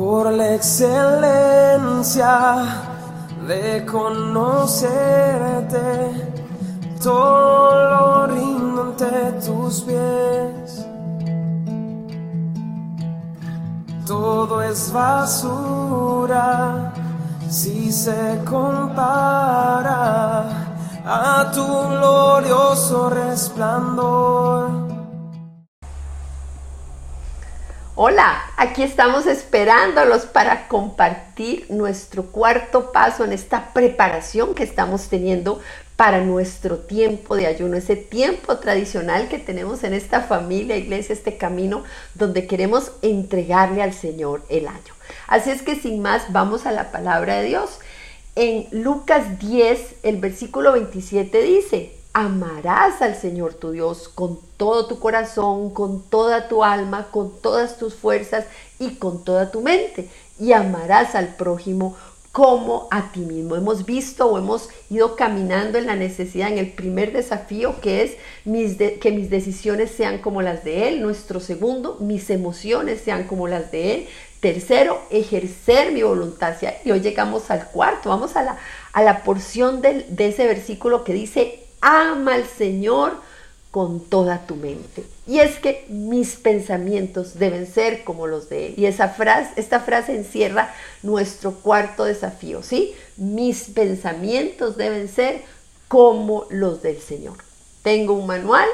por la excelencia de conocerte, todo lo rindo ante tus pies. Todo es basura si se compara a tu glorioso resplandor. Hola, aquí estamos esperándolos para compartir nuestro cuarto paso en esta preparación que estamos teniendo para nuestro tiempo de ayuno, ese tiempo tradicional que tenemos en esta familia, iglesia, este camino donde queremos entregarle al Señor el año. Así es que sin más, vamos a la palabra de Dios. En Lucas 10, el versículo 27 dice, amarás al Señor tu Dios con todo tu corazón, con toda tu alma, con todas tus fuerzas y con toda tu mente. Y amarás al prójimo como a ti mismo. Hemos visto o hemos ido caminando en la necesidad, en el primer desafío que es mis que mis decisiones sean como las de Él. Nuestro segundo, mis emociones sean como las de Él. Tercero, ejercer mi voluntad. Y hoy llegamos al cuarto. Vamos a la, a la porción de ese versículo que dice, ama al Señor con toda tu mente. Y es que mis pensamientos deben ser como los de Él. Y esa frase, esta frase encierra nuestro cuarto desafío, ¿sí? Mis pensamientos deben ser como los del Señor. Tengo un manual,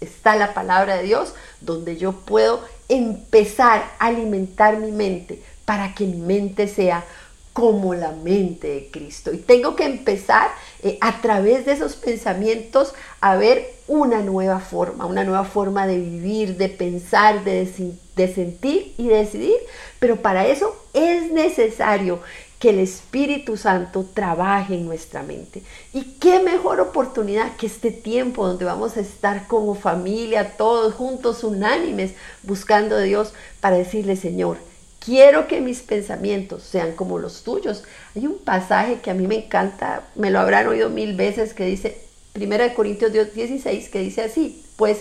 está la palabra de Dios, donde yo puedo empezar a alimentar mi mente para que mi mente sea como la mente de Cristo. Y tengo que empezar eh, a través de esos pensamientos a ver una nueva forma, una nueva forma de vivir, de pensar, de, de sentir y decidir. Pero para eso es necesario que el Espíritu Santo trabaje en nuestra mente. Y qué mejor oportunidad que este tiempo donde vamos a estar como familia, todos juntos, unánimes, buscando a Dios para decirle, Señor, quiero que mis pensamientos sean como los tuyos. Hay un pasaje que a mí me encanta, me lo habrán oído mil veces, que dice, 1 Corintios 16, que dice así, pues,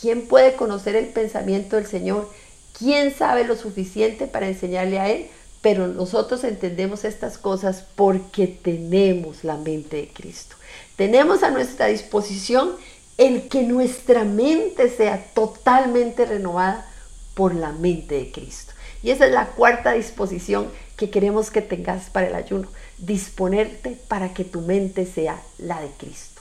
¿quién puede conocer el pensamiento del Señor? ¿Quién sabe lo suficiente para enseñarle a Él? Pero nosotros entendemos estas cosas porque tenemos la mente de Cristo. Tenemos a nuestra disposición el que nuestra mente sea totalmente renovada por la mente de Cristo. Y esa es la cuarta disposición que queremos que tengas para el ayuno. Disponerte para que tu mente sea la de Cristo.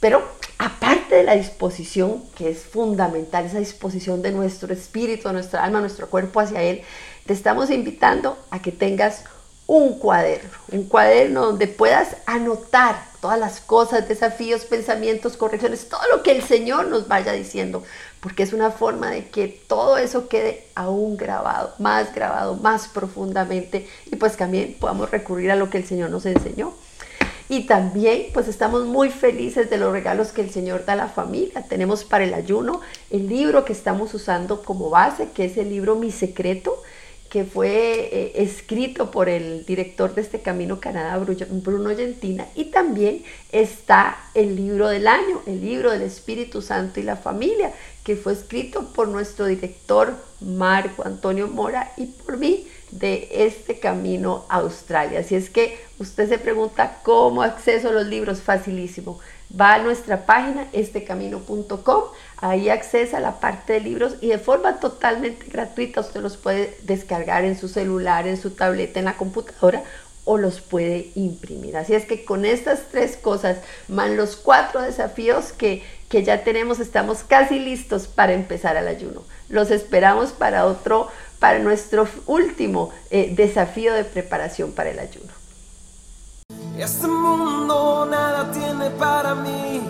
Pero aparte de la disposición, que es fundamental, esa disposición de nuestro espíritu, nuestra alma, nuestro cuerpo hacia Él, te estamos invitando a que tengas un cuaderno, un cuaderno donde puedas anotar todas las cosas, desafíos, pensamientos, correcciones, todo lo que el Señor nos vaya diciendo, porque es una forma de que todo eso quede aún grabado, más grabado, más profundamente y pues también podamos recurrir a lo que el Señor nos enseñó. Y también pues estamos muy felices de los regalos que el Señor da a la familia. Tenemos para el ayuno el libro que estamos usando como base, que es el libro Mi Secreto que fue eh, escrito por el director de este Camino Canadá, Bruno Gentina, y también está el libro del año, el libro del Espíritu Santo y la familia, que fue escrito por nuestro director Marco Antonio Mora y por mí de este camino a Australia. Así es que usted se pregunta cómo acceso a los libros, facilísimo. Va a nuestra página estecamino.com, ahí accesa a la parte de libros y de forma totalmente gratuita usted los puede descargar en su celular, en su tableta, en la computadora o los puede imprimir. Así es que con estas tres cosas, más los cuatro desafíos que, que ya tenemos, estamos casi listos para empezar el ayuno. Los esperamos para otro, para nuestro último eh, desafío de preparación para el ayuno. Este mundo nada tiene para mí,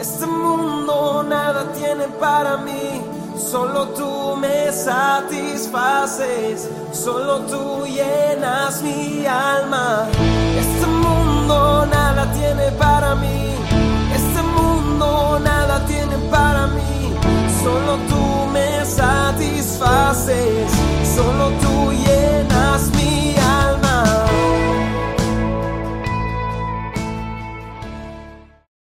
este mundo nada tiene para mí, solo tú me satisfaces, solo tú llenas mi alma. Este mundo nada tiene para mí, este mundo nada tiene para mí, solo tú me satisfaces solo